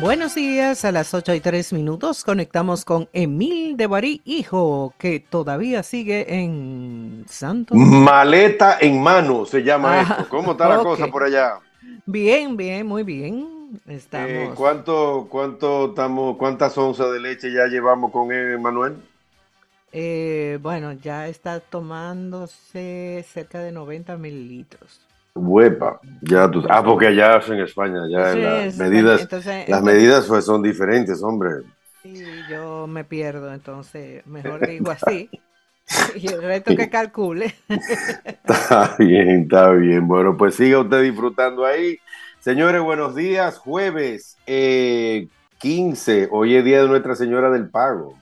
Buenos días, a las 8 y 3 minutos conectamos con Emil de Barí, hijo, que todavía sigue en Santo. Maleta en mano se llama ah, esto. ¿Cómo está la cosa por allá? Bien, bien, muy bien. Estamos. Eh, ¿Cuánto, cuánto estamos, cuántas onzas de leche ya llevamos con Manuel? Eh, bueno, ya está tomándose cerca de 90 mililitros. Huepa, ya tú, ah, porque allá en España, ya las medidas, las medidas pues son diferentes, hombre. Sí, yo me pierdo, entonces mejor digo así. y el resto que calcule. está bien, está bien. Bueno, pues siga usted disfrutando ahí. Señores, buenos días. Jueves eh, 15, hoy es día de Nuestra Señora del Pago.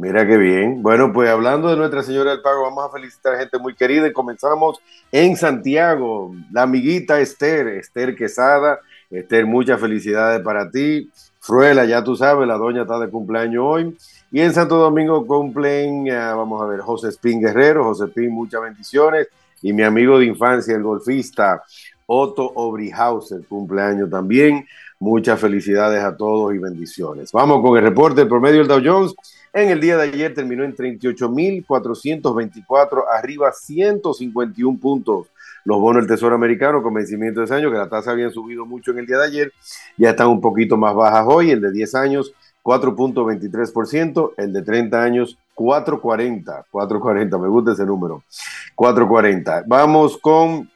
Mira qué bien. Bueno, pues hablando de Nuestra Señora del Pago, vamos a felicitar a gente muy querida y comenzamos en Santiago. La amiguita Esther, Esther Quesada. Esther, muchas felicidades para ti. Fruela, ya tú sabes, la doña está de cumpleaños hoy. Y en Santo Domingo cumplen, eh, vamos a ver, José Spin Guerrero. José Spin, muchas bendiciones. Y mi amigo de infancia, el golfista Otto Obrihauser, cumpleaños también. Muchas felicidades a todos y bendiciones. Vamos con el reporte del promedio del Dow Jones. En el día de ayer terminó en 38.424, arriba 151 puntos. Los bonos del Tesoro Americano con vencimiento de ese año, que la tasa habían subido mucho en el día de ayer, ya están un poquito más bajas hoy. El de 10 años, 4.23%, el de 30 años, 4.40. 4.40, me gusta ese número. 4.40. Vamos con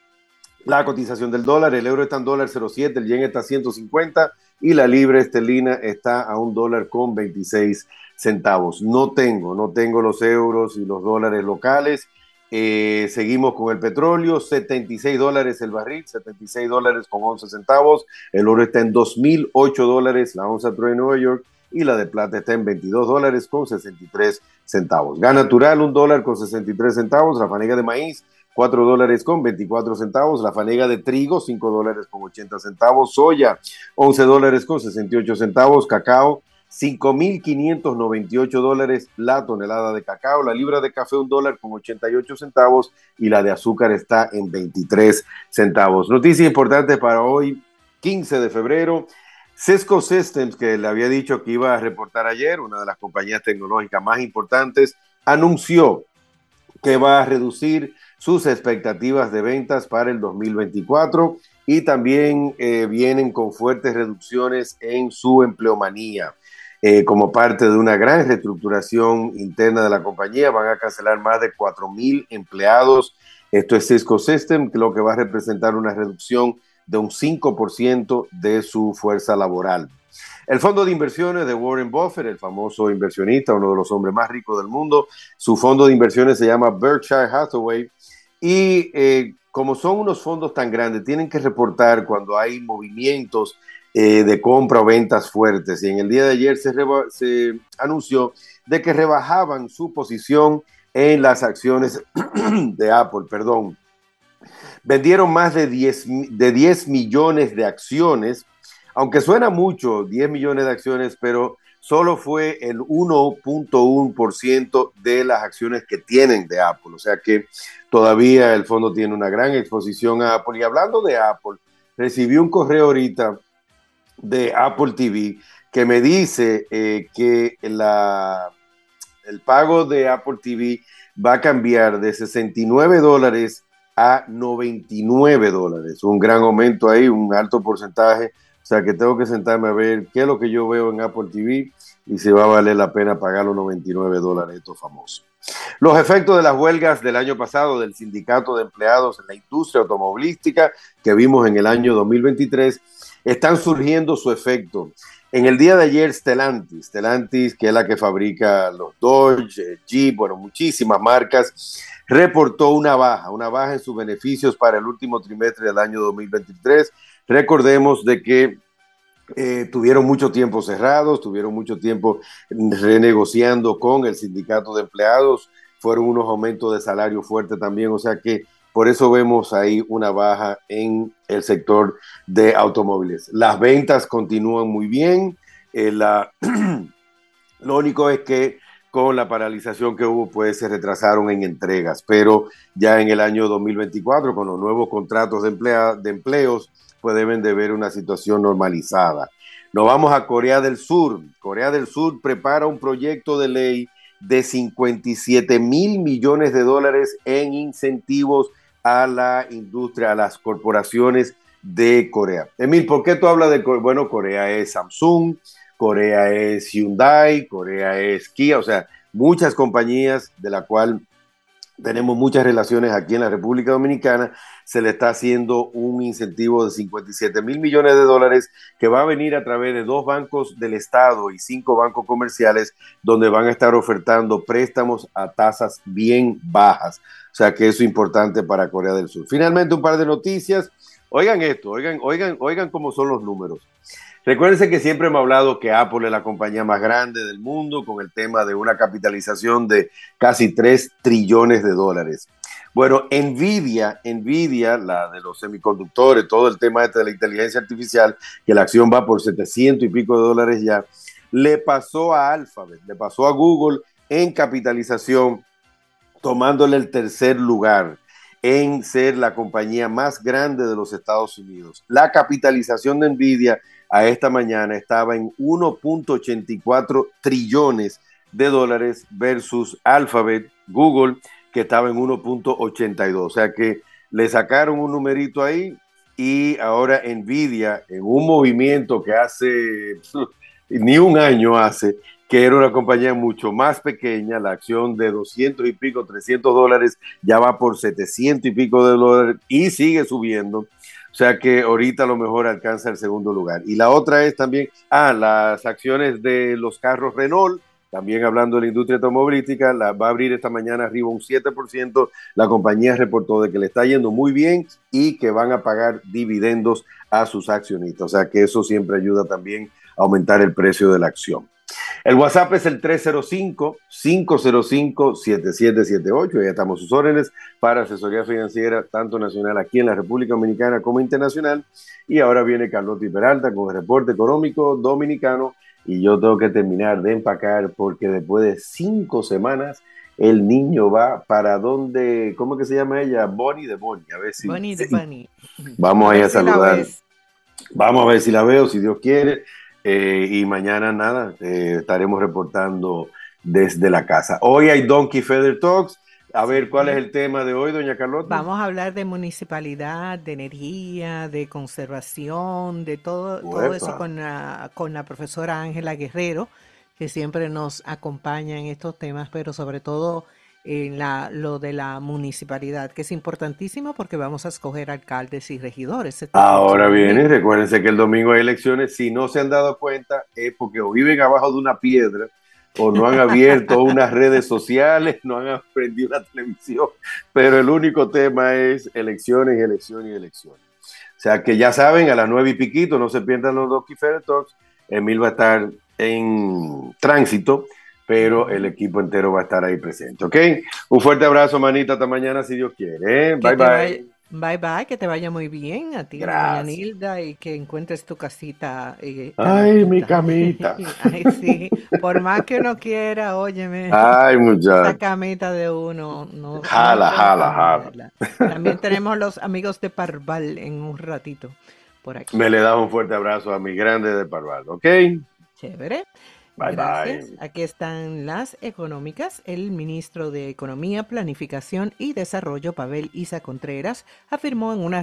la cotización del dólar, el euro está en dólar 0.7, el yen está a 150 y la libra esterlina está a un dólar con 26 centavos. No tengo, no tengo los euros y los dólares locales. Eh, seguimos con el petróleo, 76 dólares el barril, 76 dólares con 11 centavos. El oro está en 2.008 dólares, la onza de Nueva York y la de plata está en 22 dólares con 63 centavos. Gas natural, un dólar con 63 centavos. La fanega de maíz, 4 dólares con 24 centavos, la fanega de trigo, 5 dólares con 80 centavos, soya, 11 dólares con 68 centavos, cacao, 5.598 dólares la tonelada de cacao, la libra de café, un dólar con 88 centavos y la de azúcar está en 23 centavos. Noticia importante para hoy, 15 de febrero. Cisco Systems, que le había dicho que iba a reportar ayer, una de las compañías tecnológicas más importantes, anunció que va a reducir sus expectativas de ventas para el 2024 y también eh, vienen con fuertes reducciones en su empleomanía. Eh, como parte de una gran reestructuración interna de la compañía, van a cancelar más de 4.000 empleados. Esto es Cisco System, lo que va a representar una reducción de un 5% de su fuerza laboral. El fondo de inversiones de Warren Buffett, el famoso inversionista, uno de los hombres más ricos del mundo, su fondo de inversiones se llama Berkshire Hathaway y eh, como son unos fondos tan grandes, tienen que reportar cuando hay movimientos eh, de compra o ventas fuertes. Y en el día de ayer se, anunció de que rebajaban su posición en las acciones de Apple, perdón. Vendieron más de 10, de 10 millones de acciones, aunque suena mucho, 10 millones de acciones, pero solo fue el 1.1% de las acciones que tienen de Apple. O sea que todavía el fondo tiene una gran exposición a Apple. Y hablando de Apple, recibí un correo ahorita de Apple TV que me dice eh, que la, el pago de Apple TV va a cambiar de 69 dólares a 99 dólares. Un gran aumento ahí, un alto porcentaje o sea que tengo que sentarme a ver qué es lo que yo veo en Apple TV y si va a valer la pena pagar los 99 dólares estos famosos. Los efectos de las huelgas del año pasado del Sindicato de Empleados en la Industria Automovilística que vimos en el año 2023 están surgiendo su efecto. En el día de ayer, Stellantis, Stellantis, que es la que fabrica los Dodge, eh, Jeep, bueno, muchísimas marcas, reportó una baja, una baja en sus beneficios para el último trimestre del año 2023 Recordemos de que eh, tuvieron mucho tiempo cerrados, tuvieron mucho tiempo renegociando con el sindicato de empleados, fueron unos aumentos de salario fuertes también, o sea que por eso vemos ahí una baja en el sector de automóviles. Las ventas continúan muy bien, eh, la, lo único es que con la paralización que hubo, pues se retrasaron en entregas, pero ya en el año 2024, con los nuevos contratos de, empleos, pues deben de ver una situación normalizada. Nos vamos a Corea del Sur. Corea del Sur prepara un proyecto de ley de 57 mil millones de dólares en incentivos a la industria, a las corporaciones de Corea. Emil, ¿por qué tú hablas de Corea? Bueno, Corea es Samsung, Corea es Hyundai, Corea es Kia, o sea, muchas compañías de la cual tenemos muchas relaciones aquí en la República Dominicana, se le está haciendo un incentivo de 57 mil millones de dólares que va a venir a través de dos bancos del Estado y cinco bancos comerciales donde van a estar ofertando préstamos a tasas bien bajas. O sea que eso es importante para Corea del Sur. Finalmente, un par de noticias. Oigan esto, oigan, oigan, oigan cómo son los números. Recuérdense que siempre hemos hablado que Apple es la compañía más grande del mundo con el tema de una capitalización de casi 3 trillones de dólares. Bueno, Nvidia, Nvidia, la de los semiconductores, todo el tema este de la inteligencia artificial, que la acción va por 700 y pico de dólares ya, le pasó a Alphabet, le pasó a Google en capitalización, tomándole el tercer lugar en ser la compañía más grande de los Estados Unidos. La capitalización de Nvidia a esta mañana estaba en 1.84 trillones de dólares versus Alphabet, Google, que estaba en 1.82. O sea que le sacaron un numerito ahí y ahora Nvidia, en un movimiento que hace ni un año hace, que era una compañía mucho más pequeña, la acción de 200 y pico, 300 dólares, ya va por 700 y pico de dólares y sigue subiendo. O sea que ahorita a lo mejor alcanza el segundo lugar. Y la otra es también, ah, las acciones de los carros Renault, también hablando de la industria automovilística, la va a abrir esta mañana arriba un 7%. La compañía reportó de que le está yendo muy bien y que van a pagar dividendos a sus accionistas. O sea que eso siempre ayuda también a aumentar el precio de la acción. El WhatsApp es el 305-505-7778. Ya estamos sus órdenes para asesoría financiera, tanto nacional aquí en la República Dominicana como internacional. Y ahora viene Carlos Peralta con el reporte económico dominicano. Y yo tengo que terminar de empacar porque después de cinco semanas el niño va para donde, ¿cómo que se llama ella? Bonnie de Bonnie. A ver si. Bonnie de Bonnie. Vamos a ir a saludar. Vamos a ver si la veo, si Dios quiere. Eh, y mañana nada, eh, estaremos reportando desde la casa. Hoy hay Donkey Feather Talks. A ver, ¿cuál es el tema de hoy, doña Carlota? Vamos a hablar de municipalidad, de energía, de conservación, de todo, todo eso con la, con la profesora Ángela Guerrero, que siempre nos acompaña en estos temas, pero sobre todo en la, lo de la municipalidad, que es importantísimo porque vamos a escoger alcaldes y regidores. Ahora viene, recuérdense que el domingo hay elecciones, si no se han dado cuenta es porque o viven abajo de una piedra o no han abierto unas redes sociales, no han aprendido la televisión, pero el único tema es elecciones elecciones y elecciones. O sea que ya saben, a las nueve y piquito, no se pierdan los dos Talks, Emil va a estar en tránsito pero el equipo entero va a estar ahí presente, ¿ok? Un fuerte abrazo, manita, hasta mañana si Dios quiere. ¿eh? Bye, bye. bye, bye, que te vaya muy bien a ti. Nilda, y que encuentres tu casita. Eh, Ay, mi camita. Ay, sí, por más que uno quiera, óyeme. Ay, muchacho. La camita de uno. No, jala, jala, jala. También tenemos los amigos de Parval en un ratito por aquí. Me le da un fuerte abrazo a mi grande de Parval, ¿ok? Chévere. Bye Gracias. Aquí están las económicas. El ministro de Economía, Planificación y Desarrollo, Pavel Isa Contreras, afirmó en una reunión